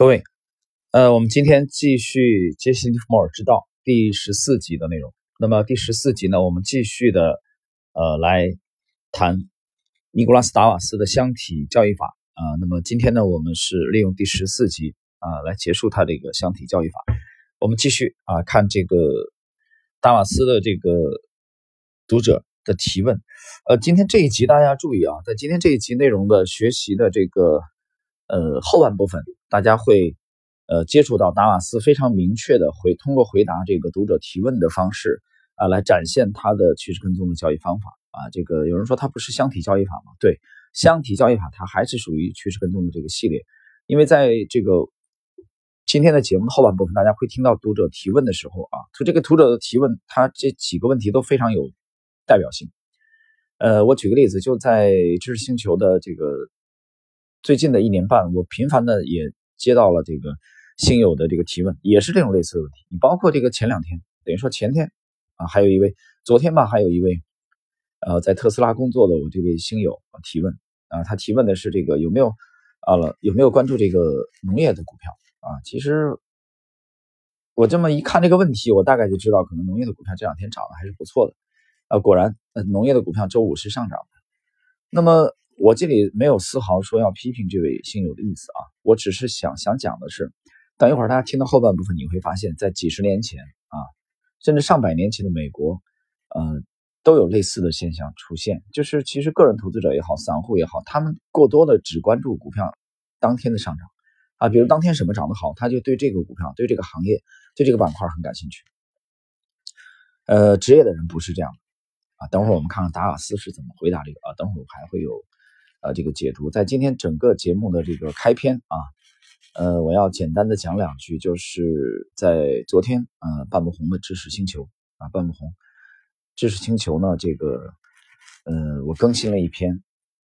各位，呃，我们今天继续杰西·利弗莫尔之道第十四集的内容。那么第十四集呢，我们继续的呃来谈尼古拉斯·达瓦斯的箱体教育法啊。那么今天呢，我们是利用第十四集啊来结束他这个箱体教育法。我们继续啊看这个达瓦斯的这个读者的提问。呃，今天这一集大家注意啊，在今天这一集内容的学习的这个。呃，后半部分大家会呃接触到达瓦斯非常明确的回通过回答这个读者提问的方式啊，来展现他的趋势跟踪的交易方法啊。这个有人说它不是箱体交易法吗？对，箱体交易法它还是属于趋势跟踪的这个系列，因为在这个今天的节目后半部分，大家会听到读者提问的时候啊，就这个读者的提问，他这几个问题都非常有代表性。呃，我举个例子，就在知识星球的这个。最近的一年半，我频繁的也接到了这个新友的这个提问，也是这种类似的问题。你包括这个前两天，等于说前天啊，还有一位昨天吧，还有一位呃在特斯拉工作的我这位新友提问啊，他提问的是这个有没有啊了有没有关注这个农业的股票啊？其实我这么一看这个问题，我大概就知道，可能农业的股票这两天涨得还是不错的啊。果然，呃，农业的股票周五是上涨的。那么。我这里没有丝毫说要批评这位新友的意思啊，我只是想想讲的是，等一会儿大家听到后半部分，你会发现在几十年前啊，甚至上百年前的美国，呃，都有类似的现象出现，就是其实个人投资者也好，散户也好，他们过多的只关注股票当天的上涨啊，比如当天什么涨得好，他就对这个股票、对这个行业、对这个板块很感兴趣。呃，职业的人不是这样的啊，等会儿我们看看达瓦斯是怎么回答这个啊，等会儿我还会有。呃，这个解读。在今天整个节目的这个开篇啊，呃，我要简单的讲两句，就是在昨天啊，半不红的知识星球啊，半不红。知识星球呢，这个呃，我更新了一篇，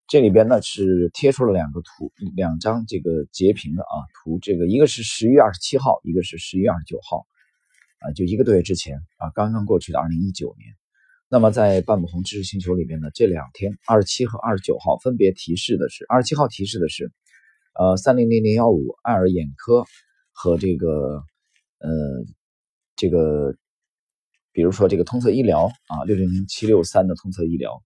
这里边呢是贴出了两个图，两张这个截屏的啊图，这个一个是十一月二十七号，一个是十一月二十九号，啊，就一个多月之前啊，刚刚过去的二零一九年。那么在半亩红知识星球里面呢，这两天二十七和二十九号分别提示的是，二十七号提示的是，呃，三零零零幺五爱尔眼科和这个，呃，这个，比如说这个通策医疗啊，六零零七六三的通策医疗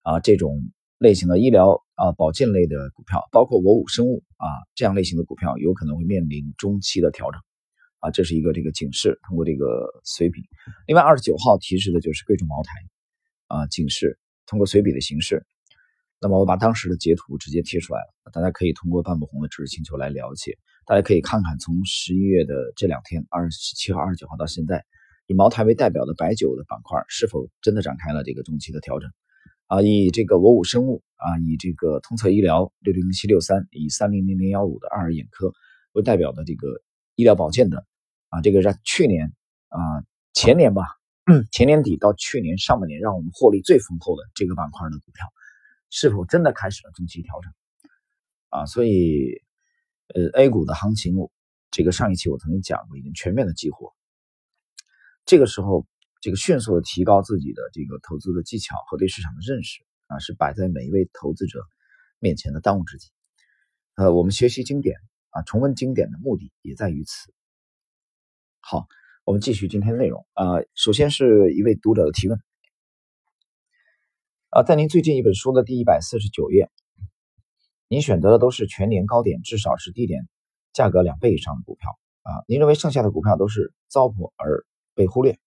啊，这种类型的医疗啊保健类的股票，包括我五生物啊这样类型的股票，有可能会面临中期的调整。啊，这是一个这个警示，通过这个随笔。另外，二十九号提示的就是贵州茅台，啊，警示通过随笔的形式。那么我把当时的截图直接贴出来了，大家可以通过半不红的知识星球来了解。大家可以看看从十一月的这两天，二十七号、二十九号到现在，以茅台为代表的白酒的板块是否真的展开了这个中期的调整？啊，以这个我五生物啊，以这个通策医疗六零零七六三，以三零零零幺五的爱尔眼科为代表的这个医疗保健的。啊，这个是去年啊前年吧，前年底到去年上半年，让我们获利最丰厚的这个板块的股票，是否真的开始了中期调整？啊，所以呃，A 股的行情，这个上一期我曾经讲过，已经全面的激活。这个时候，这个迅速的提高自己的这个投资的技巧和对市场的认识啊，是摆在每一位投资者面前的当务之急。呃，我们学习经典啊，重温经典的目的也在于此。好，我们继续今天的内容啊。首先是一位读者的提问啊，在您最近一本书的第一百四十九页，您选择的都是全年高点至少是低点价格两倍以上的股票啊。您认为剩下的股票都是糟粕而被忽略？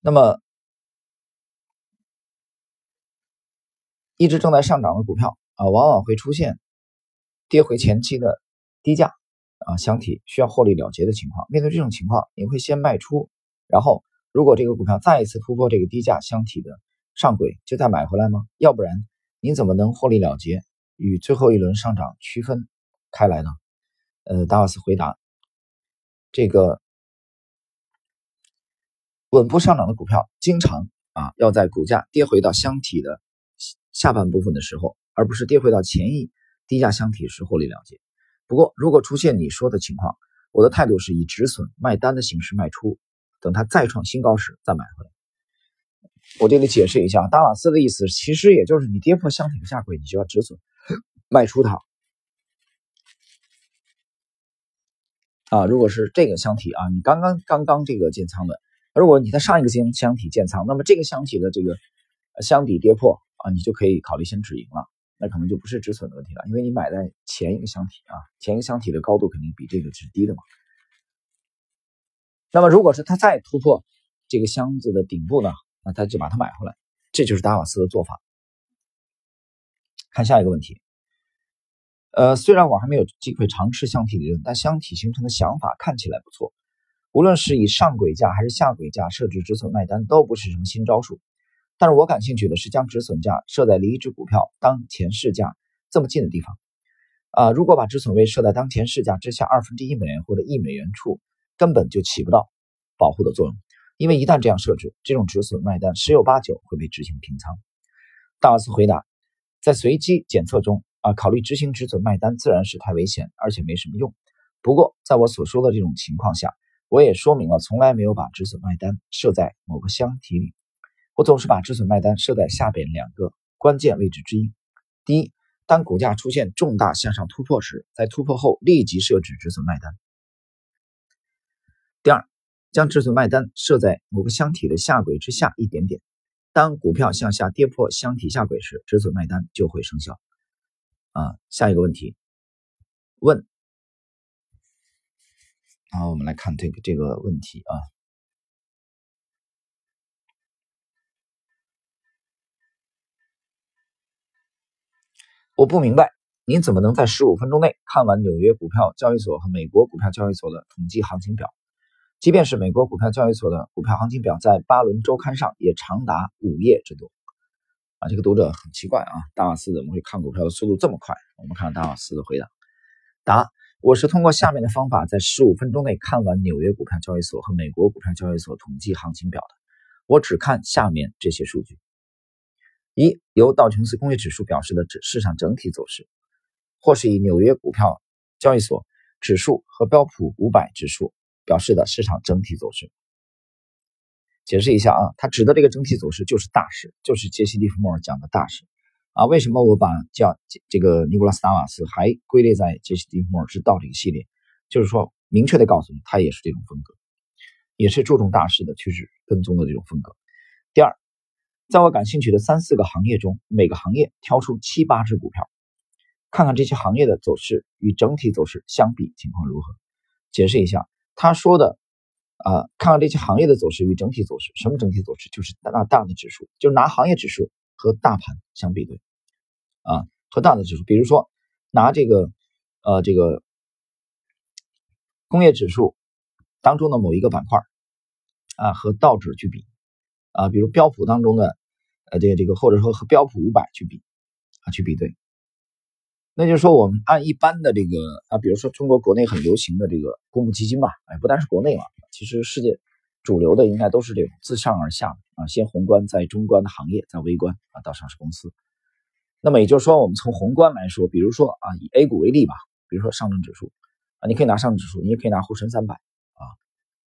那么，一直正在上涨的股票啊，往往会出现跌回前期的低价。啊，箱体需要获利了结的情况，面对这种情况，你会先卖出，然后如果这个股票再一次突破这个低价箱体的上轨，就再买回来吗？要不然，您怎么能获利了结，与最后一轮上涨区分开来呢？呃，达瓦斯回答：这个稳步上涨的股票，经常啊要在股价跌回到箱体的下半部分的时候，而不是跌回到前一低价箱体时获利了结。不过如果出现你说的情况我的态度是以止损卖单的形式卖出等它再创新高时再买回来。我这里解释一下达瓦斯的意思其实也就是你跌破箱体的下轨你就要止损卖出它。啊如果是这个箱体啊你刚刚刚刚这个建仓的如果你在上一个箱箱体建仓那么这个箱体的这个箱底跌破啊你就可以考虑先止盈了那可能就不是止损的问题了，因为你买在前一个箱体啊，前一个箱体的高度肯定比这个是低的嘛。那么如果是它再突破这个箱子的顶部呢，那他就把它买回来，这就是达瓦斯的做法。看下一个问题。呃，虽然我还没有机会尝试箱体理论，但箱体形成的想法看起来不错。无论是以上轨价还是下轨价设置止损卖单，都不是什么新招数。但是我感兴趣的是将止损价设在离一只股票当前市价这么近的地方。啊，如果把止损位设在当前市价之下二分之一美元或者一美元处，根本就起不到保护的作用。因为一旦这样设置，这种止损卖单十有八九会被执行平仓。大瓦斯回答，在随机检测中。啊，考虑执行止损卖单自然是太危险，而且没什么用。不过，在我所说的这种情况下，我也说明了从来没有把止损卖单设在某个箱体里。我总是把止损卖单设在下边两个关键位置之一：第一，当股价出现重大向上突破时，在突破后立即设置止损卖单；第二，将止损卖单设在某个箱体的下轨之下一点点。当股票向下跌破箱体下轨时，止损卖单就会生效。啊，下一个问题，问，好，我们来看这个这个问题啊，我不明白，您怎么能在十五分钟内看完纽约股票交易所和美国股票交易所的统计行情表？即便是美国股票交易所的股票行情表，在巴伦周刊上也长达五页之多。啊，这个读者很奇怪啊，达瓦斯怎么会看股票的速度这么快？我们看达瓦斯的回答：答，我是通过下面的方法，在十五分钟内看完纽约股票交易所和美国股票交易所统计行情表的。我只看下面这些数据：一，由道琼斯工业指数表示的指市场整体走势，或是以纽约股票交易所指数和标普五百指数表示的市场整体走势。解释一下啊，他指的这个整体走势就是大势，就是杰西·利弗莫尔讲的大势啊。为什么我把叫这个尼古拉斯·达瓦斯还归类在杰西·利弗莫尔之道这个系列？就是说，明确的告诉你，他也是这种风格，也是注重大势的趋势跟踪的这种风格。第二，在我感兴趣的三四个行业中，每个行业挑出七八只股票，看看这些行业的走势与整体走势相比情况如何。解释一下，他说的。啊，看看这些行业的走势与整体走势。什么整体走势？就是拿大的指数，就拿行业指数和大盘相比对。啊，和大的指数，比如说拿这个呃这个工业指数当中的某一个板块啊，和道指去比啊，比如标普当中的呃这个这个，或者说和标普五百去比啊，去比对。那就是说，我们按一般的这个啊，比如说中国国内很流行的这个公募基金吧，哎，不单是国内嘛，其实世界主流的应该都是这种自上而下啊，先宏观，再中观的行业，再微观啊，到上市公司。那么也就是说，我们从宏观来说，比如说啊，以 A 股为例吧，比如说上证指数啊，你可以拿上证指数，你也可以拿沪深三百啊，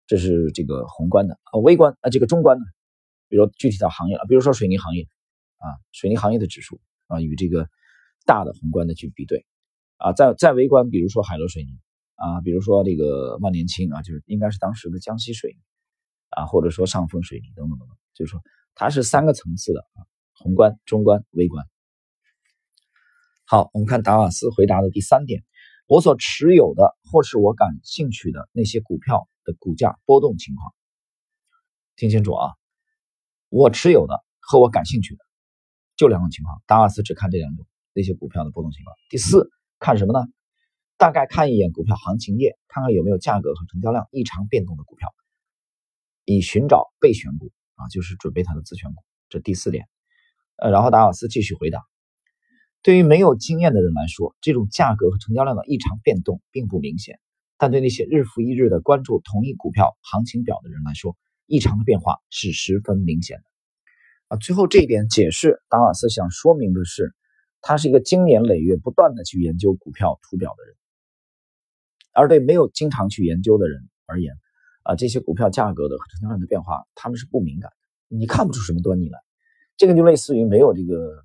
这是这个宏观的啊，微观啊，这个中观的，比如具体到行业了，比如说水泥行业啊，水泥行业的指数啊，与这个。大的宏观的去比对，啊，在在微观，比如说海螺水泥啊，比如说这个万年青啊，就是应该是当时的江西水泥啊，或者说上峰水泥等等等等，就是说它是三个层次的啊，宏观、中观、微观。好，我们看达瓦斯回答的第三点，我所持有的或是我感兴趣的那些股票的股价波动情况，听清楚啊，我持有的和我感兴趣的就两种情况，达瓦斯只看这两种。那些股票的波动情况。第四，看什么呢？大概看一眼股票行情页，看看有没有价格和成交量异常变动的股票，以寻找备选股啊，就是准备它的自选股。这第四点。呃，然后达瓦斯继续回答：对于没有经验的人来说，这种价格和成交量的异常变动并不明显；但对那些日复一日的关注同一股票行情表的人来说，异常的变化是十分明显的。啊，最后这一点解释，达瓦斯想说明的是。他是一个经年累月不断的去研究股票图表的人，而对没有经常去研究的人而言，啊，这些股票价格的和成交量的变化，他们是不敏感的，你看不出什么端倪来。这个就类似于没有这个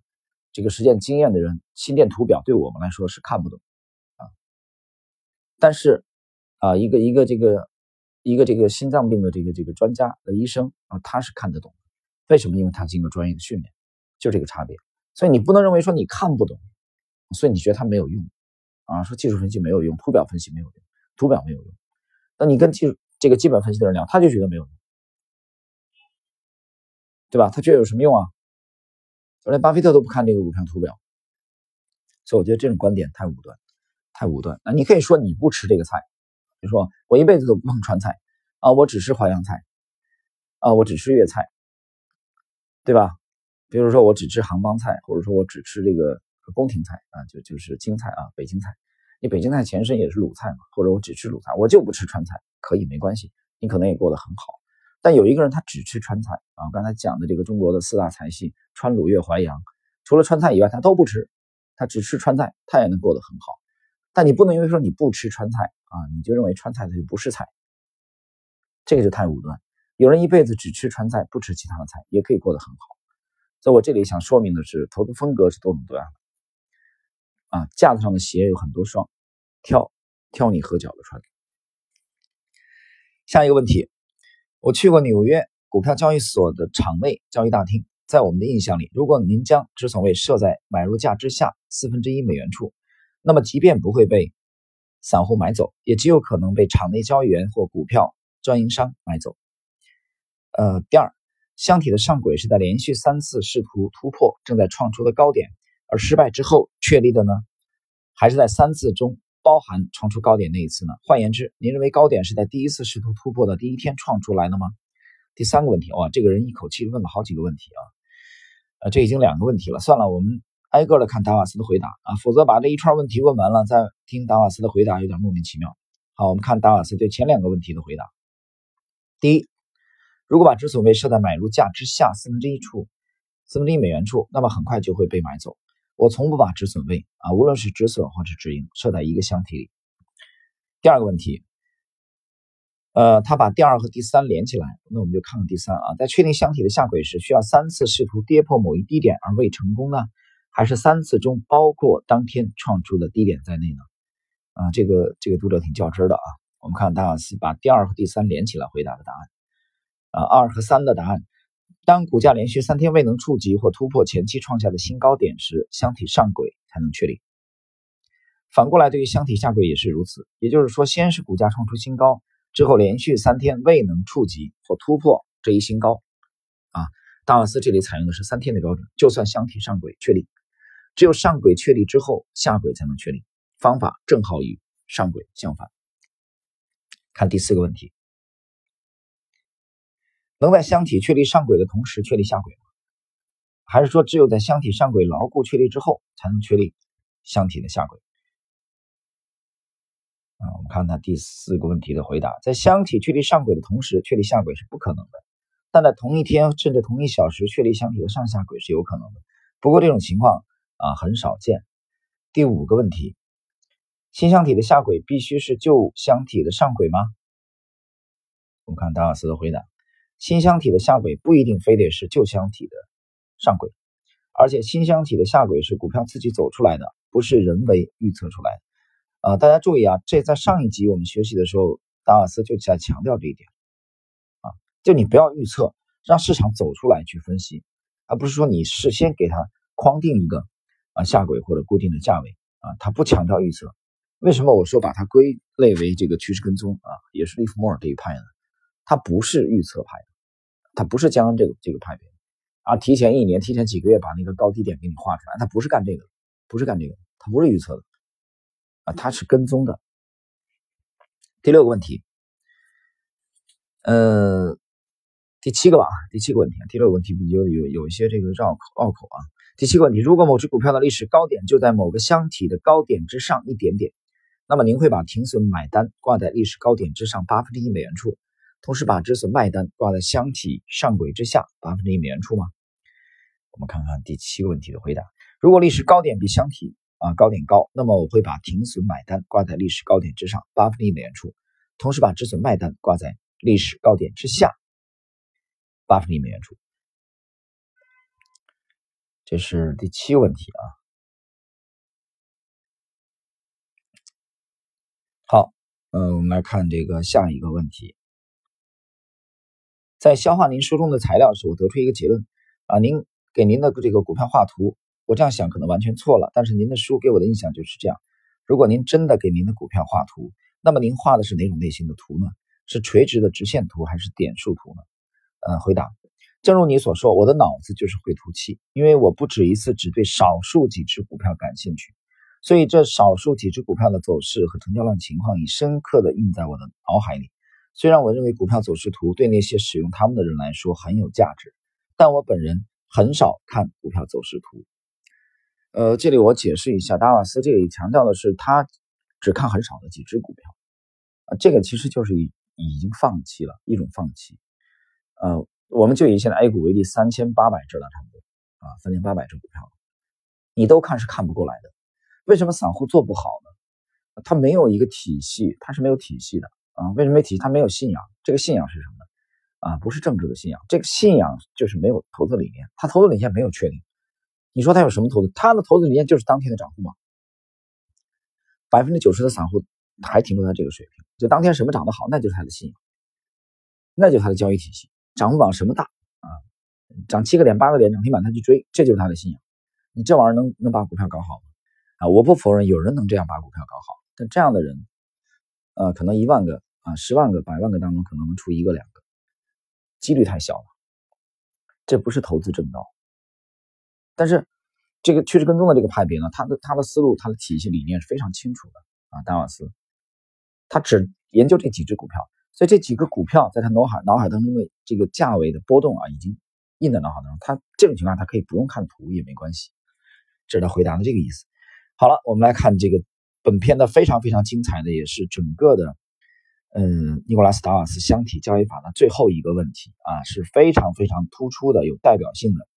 这个实践经验的人，心电图表对我们来说是看不懂啊。但是啊，一个一个这个一个这个心脏病的这个这个专家的医生啊，他是看得懂。为什么？因为他经过专业的训练，就这个差别。所以你不能认为说你看不懂，所以你觉得它没有用啊？说技术分析没有用，图表分析没有用，图表没有用。那你跟技术这个基本分析的人聊，他就觉得没有用，对吧？他觉得有什么用啊？连巴菲特都不看这个股票图表，所以我觉得这种观点太武断，太武断。那你可以说你不吃这个菜，就说我一辈子都不碰川菜啊，我只吃淮扬菜啊，我只吃粤菜，对吧？比如说我只吃杭帮菜，或者说我只吃这个宫廷菜啊，就就是京菜啊，北京菜。你北京菜前身也是鲁菜嘛，或者我只吃鲁菜，我就不吃川菜，可以没关系，你可能也过得很好。但有一个人他只吃川菜啊，刚才讲的这个中国的四大菜系川鲁粤淮扬，除了川菜以外他都不吃，他只吃川菜，他也能过得很好。但你不能因为说你不吃川菜啊，你就认为川菜它就不是菜，这个就太武断。有人一辈子只吃川菜，不吃其他的菜，也可以过得很好。所以我这里想说明的是，投资风格是多种多样的啊，架子上的鞋有很多双，挑挑你合脚的穿。下一个问题。我去过纽约股票交易所的场内交易大厅，在我们的印象里，如果您将止损位设在买入价之下四分之一美元处，那么即便不会被散户买走，也极有可能被场内交易员或股票专营商买走。呃，第二，箱体的上轨是在连续三次试图突破正在创出的高点而失败之后确立的呢，还是在三次中？包含创出高点那一次呢？换言之，您认为高点是在第一次试图突破的第一天创出来的吗？第三个问题，哇，这个人一口气问了好几个问题啊！呃，这已经两个问题了，算了，我们挨个的看达瓦斯的回答啊，否则把这一串问题问完了再听达瓦斯的回答有点莫名其妙。好，我们看达瓦斯对前两个问题的回答。第一，如果把止损位设在买入价之下四分之一处，四分之一美元处，那么很快就会被买走。我从不把止损位啊，无论是止损或者止盈，设在一个箱体里。第二个问题，呃，他把第二和第三连起来，那我们就看看第三啊。在确定箱体的下轨时，需要三次试图跌破某一低点而未成功呢，还是三次中包括当天创出的低点在内呢？啊，这个这个读者挺较真的啊。我们看达瓦斯把第二和第三连起来回答的答案，啊，二和三的答案。当股价连续三天未能触及或突破前期创下的新高点时，箱体上轨才能确立。反过来，对于箱体下轨也是如此。也就是说，先是股价创出新高，之后连续三天未能触及或突破这一新高，啊，达瓦斯这里采用的是三天的标准，就算箱体上轨确立。只有上轨确立之后，下轨才能确立。方法正好与上轨相反。看第四个问题。能在箱体确立上轨的同时确立下轨吗？还是说只有在箱体上轨牢固确立之后才能确立箱体的下轨？啊，我们看看第四个问题的回答：在箱体确立上轨的同时确立下轨是不可能的，但在同一天甚至同一小时确立箱体的上下轨是有可能的。不过这种情况啊很少见。第五个问题：新箱体的下轨必须是旧箱体的上轨吗？我们看达瓦斯的回答。新箱体的下轨不一定非得是旧箱体的上轨，而且新箱体的下轨是股票自己走出来的，不是人为预测出来的。啊，大家注意啊，这在上一集我们学习的时候，达瓦斯就在强调这一点。啊，就你不要预测，让市场走出来去分析，而不是说你事先给它框定一个啊下轨或者固定的价位啊，它不强调预测。为什么我说把它归类为这个趋势跟踪啊，也是利弗莫尔这一派呢？它不是预测派。它不是将这个这个派别啊，提前一年、提前几个月把那个高低点给你画出来，它不是干这个，不是干这个，它不是预测的啊，他是跟踪的。第六个问题，呃，第七个吧，第七个问题，第六个问题比较有有一些这个绕口拗口啊。第七个问题，如果某只股票的历史高点就在某个箱体的高点之上一点点，那么您会把停损买单挂在历史高点之上八分之一美元处？同时把止损卖单挂在箱体上轨之下八分之一美元处吗？我们看看第七个问题的回答。如果历史高点比箱体啊高点高，那么我会把停损买单挂在历史高点之上八分之一美元处，同时把止损卖单挂在历史高点之下八分之一美元处。这是第七个问题啊。好。嗯，我们来看这个下一个问题。在消化您书中的材料时，我得出一个结论啊，您给您的这个股票画图，我这样想可能完全错了，但是您的书给我的印象就是这样。如果您真的给您的股票画图，那么您画的是哪种类型的图呢？是垂直的直线图还是点数图呢？呃，回答，正如你所说，我的脑子就是绘图器，因为我不止一次只对少数几只股票感兴趣，所以这少数几只股票的走势和成交量情况已深刻的印在我的脑海里。虽然我认为股票走势图对那些使用它们的人来说很有价值，但我本人很少看股票走势图。呃，这里我解释一下，达瓦斯这里强调的是他只看很少的几只股票，啊，这个其实就是已已经放弃了一种放弃。呃，我们就以现在 A 股为例，三千八百只了，差不多啊，三千八百只股票，你都看是看不过来的。为什么散户做不好呢？他没有一个体系，他是没有体系的。啊，为什么没体系？他没有信仰。这个信仰是什么呢？啊，不是政治的信仰。这个信仰就是没有投资理念。他投资理念没有确定。你说他有什么投资？他的投资理念就是当天的涨幅嘛。百分之九十的散户还停留在这个水平，就当天什么涨得好，那就是他的信仰，那就是他的交易体系。涨幅榜什么大啊？涨七个点、八个点涨停板他去追，这就是他的信仰。你这玩意儿能能把股票搞好吗？啊，我不否认有人能这样把股票搞好，但这样的人，呃，可能一万个。啊，十万个、百万个当中可能能出一个两个，几率太小了。这不是投资正道。但是，这个趋势跟踪的这个派别呢，他的他的思路、他的体系理念是非常清楚的啊。达瓦斯，他只研究这几只股票，所以这几个股票在他脑海脑海当中的这个价位的波动啊，已经印在脑海当中。他这种情况，他可以不用看图也没关系。这是他回答的这个意思。好了，我们来看这个本片的非常非常精彩的，也是整个的。嗯，尼古拉斯达瓦斯箱体交易法的最后一个问题啊，是非常非常突出的、有代表性的，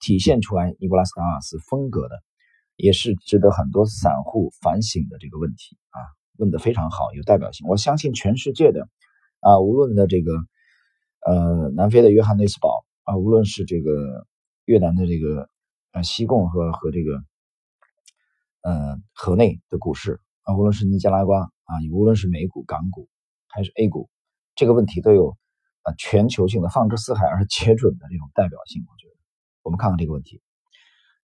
体现出来尼古拉斯达瓦斯风格的，也是值得很多散户反省的这个问题啊，问的非常好，有代表性。我相信全世界的啊，无论的这个呃南非的约翰内斯堡啊，无论是这个越南的这个呃西贡和和这个呃河内的股市啊，无论是尼加拉瓜啊，无论是美股、港股。还是 A 股，这个问题都有啊全球性的放之四海而皆准的这种代表性。我觉得，我们看看这个问题：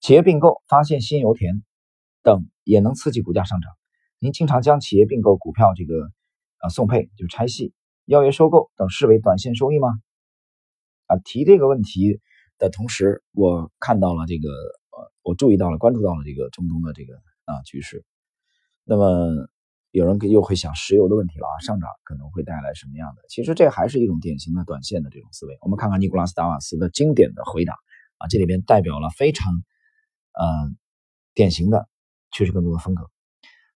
企业并购、发现新油田等也能刺激股价上涨。您经常将企业并购股票这个啊送配，就是拆细、邀约收购等视为短线收益吗？啊，提这个问题的同时，我看到了这个呃，我注意到了、关注到了这个中东的这个啊局势。那么。有人又会想石油的问题了啊，上涨可能会带来什么样的？其实这还是一种典型的短线的这种思维。我们看看尼古拉斯达瓦斯的经典的回答啊，这里边代表了非常嗯典型的趋势跟踪的风格。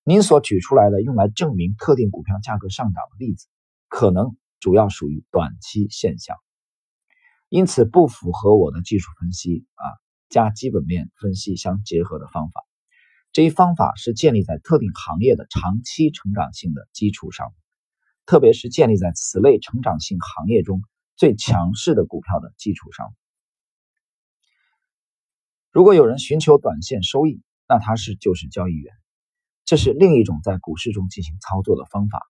您所举出来的用来证明特定股票价格上涨的例子，可能主要属于短期现象，因此不符合我的技术分析啊加基本面分析相结合的方法。这一方法是建立在特定行业的长期成长性的基础上，特别是建立在此类成长性行业中最强势的股票的基础上。如果有人寻求短线收益，那他是就是交易员，这是另一种在股市中进行操作的方法。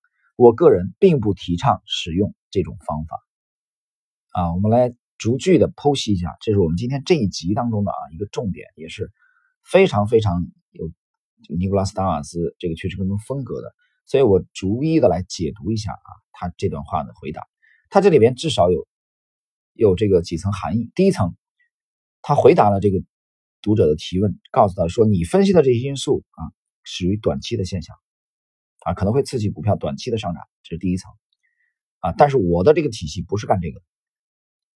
我个人并不提倡使用这种方法。啊，我们来逐句的剖析一下，这是我们今天这一集当中的啊一个重点，也是非常非常。有尼古拉斯达瓦斯这个趋势跟踪风格的，所以我逐一的来解读一下啊，他这段话的回答，他这里边至少有有这个几层含义。第一层，他回答了这个读者的提问，告诉他说，你分析的这些因素啊，属于短期的现象啊，可能会刺激股票短期的上涨，这是第一层啊。但是我的这个体系不是干这个的，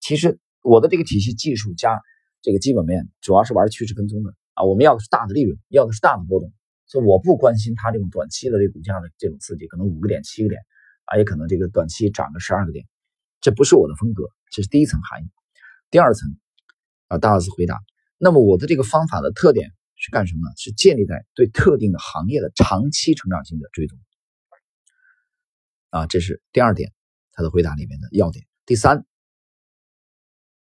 其实我的这个体系技术加这个基本面，主要是玩趋势跟踪的。啊，我们要的是大的利润，要的是大的波动，所以我不关心它这种短期的这股价的这种刺激，可能五个点、七个点，啊，也可能这个短期涨个十二个点，这不是我的风格，这是第一层含义。第二层，啊，大 S 回答，那么我的这个方法的特点是干什么呢？是建立在对特定的行业的长期成长性的追踪。啊，这是第二点，他的回答里面的要点。第三，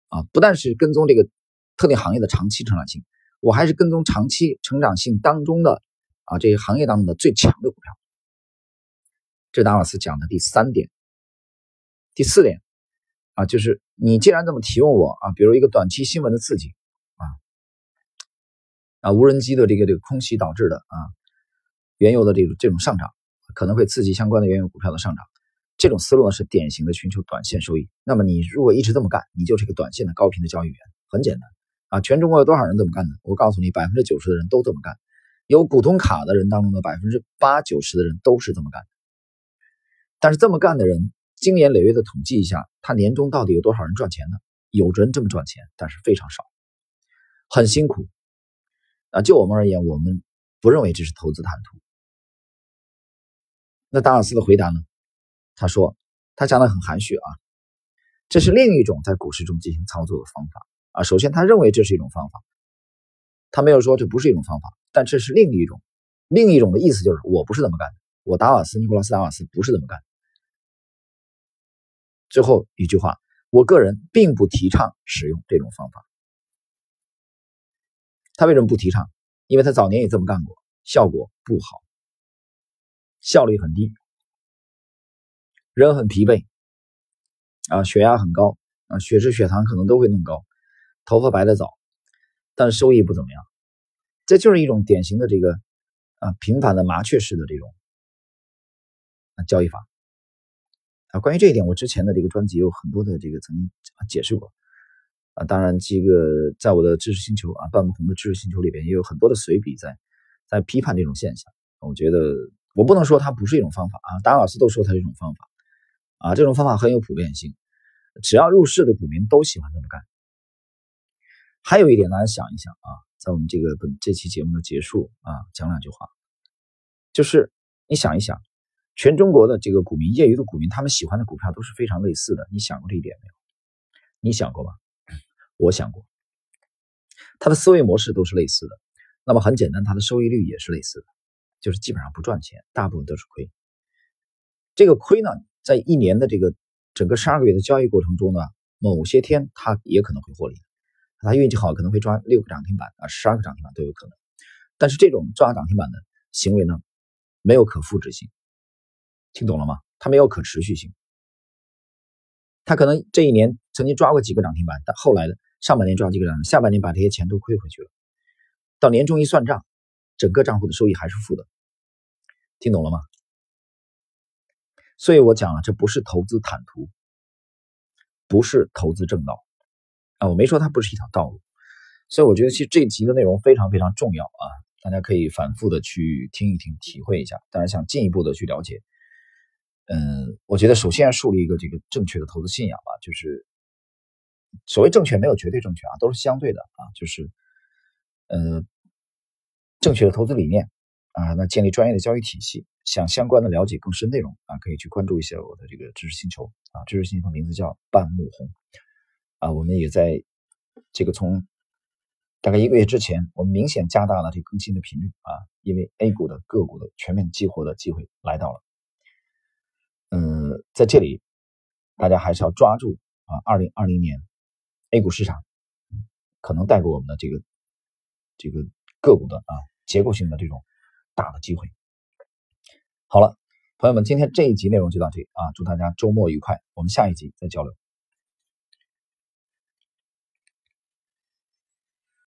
啊，不但是跟踪这个特定行业的长期成长性。我还是跟踪长期成长性当中的啊这些行业当中的最强的股票这是达瓦斯讲的第三点，第四点啊，就是你既然这么提问我啊，比如一个短期新闻的刺激啊，无人机的这个这个空袭导致的啊，原油的这种这种上涨，可能会刺激相关的原油股票的上涨。这种思路呢是典型的寻求短线收益。那么你如果一直这么干，你就是一个短线的高频的交易员。很简单啊，全中国有多少人这么干呢？我告诉你，百分之九十的人都这么干。有股东卡的人当中的百分之八九十的人都是这么干。但是这么干的人，经年累月的统计一下，他年终到底有多少人赚钱呢？有人这么赚钱，但是非常少，很辛苦。啊，就我们而言，我们不认为这是投资谈吐。那达尔斯的回答呢？他说，他讲的很含蓄啊，这是另一种在股市中进行操作的方法啊。首先，他认为这是一种方法，他没有说这不是一种方法，但这是另一种，另一种的意思就是我不是这么干的，我达瓦斯尼古拉斯达瓦斯不是这么干。最后一句话，我个人并不提倡使用这种方法。他为什么不提倡？因为他早年也这么干过，效果不好，效率很低。人很疲惫，啊，血压很高，啊，血脂、血糖可能都会弄高，头发白的早，但收益不怎么样。这就是一种典型的这个啊频繁的麻雀式的这种交易法啊。关于这一点，我之前的这个专辑有很多的这个曾经解释过啊。当然，这个在我的知识星球啊半不红的知识星球里边也有很多的随笔在在批判这种现象。我觉得我不能说它不是一种方法啊，达尔斯都说它是一种方法。啊，这种方法很有普遍性，只要入市的股民都喜欢这么干。还有一点，大家想一想啊，在我们这个本这期节目的结束啊，讲两句话，就是你想一想，全中国的这个股民、业余的股民，他们喜欢的股票都是非常类似的。你想过这一点没有？你想过吗？我想过，他的思维模式都是类似的。那么很简单，他的收益率也是类似的，就是基本上不赚钱，大部分都是亏。这个亏呢？在一年的这个整个十二个月的交易过程中呢，某些天他也可能会获利，他运气好可能会抓六个涨停板啊，十二个涨停板都有可能。但是这种抓涨停板的行为呢，没有可复制性，听懂了吗？它没有可持续性。他可能这一年曾经抓过几个涨停板，但后来的上半年抓几个涨，下半年把这些钱都亏回去了，到年终一算账，整个账户的收益还是负的，听懂了吗？所以我讲了，这不是投资坦途，不是投资正道啊！我没说它不是一条道路。所以我觉得其实这一集的内容非常非常重要啊！大家可以反复的去听一听，体会一下。当然，想进一步的去了解，嗯，我觉得首先要树立一个这个正确的投资信仰吧。就是所谓正确，没有绝对正确啊，都是相对的啊。就是，呃，正确的投资理念啊，那建立专业的交易体系。想相关的了解更深内容啊，可以去关注一下我的这个知识星球啊，知识星球名字叫半木红啊，我们也在这个从大概一个月之前，我们明显加大了这更新的频率啊，因为 A 股的个股的全面激活的机会来到了。嗯，在这里大家还是要抓住啊，二零二零年 A 股市场可能带给我们的这个这个个股的啊结构性的这种大的机会。好了，朋友们，今天这一集内容就到这里啊！祝大家周末愉快，我们下一集再交流。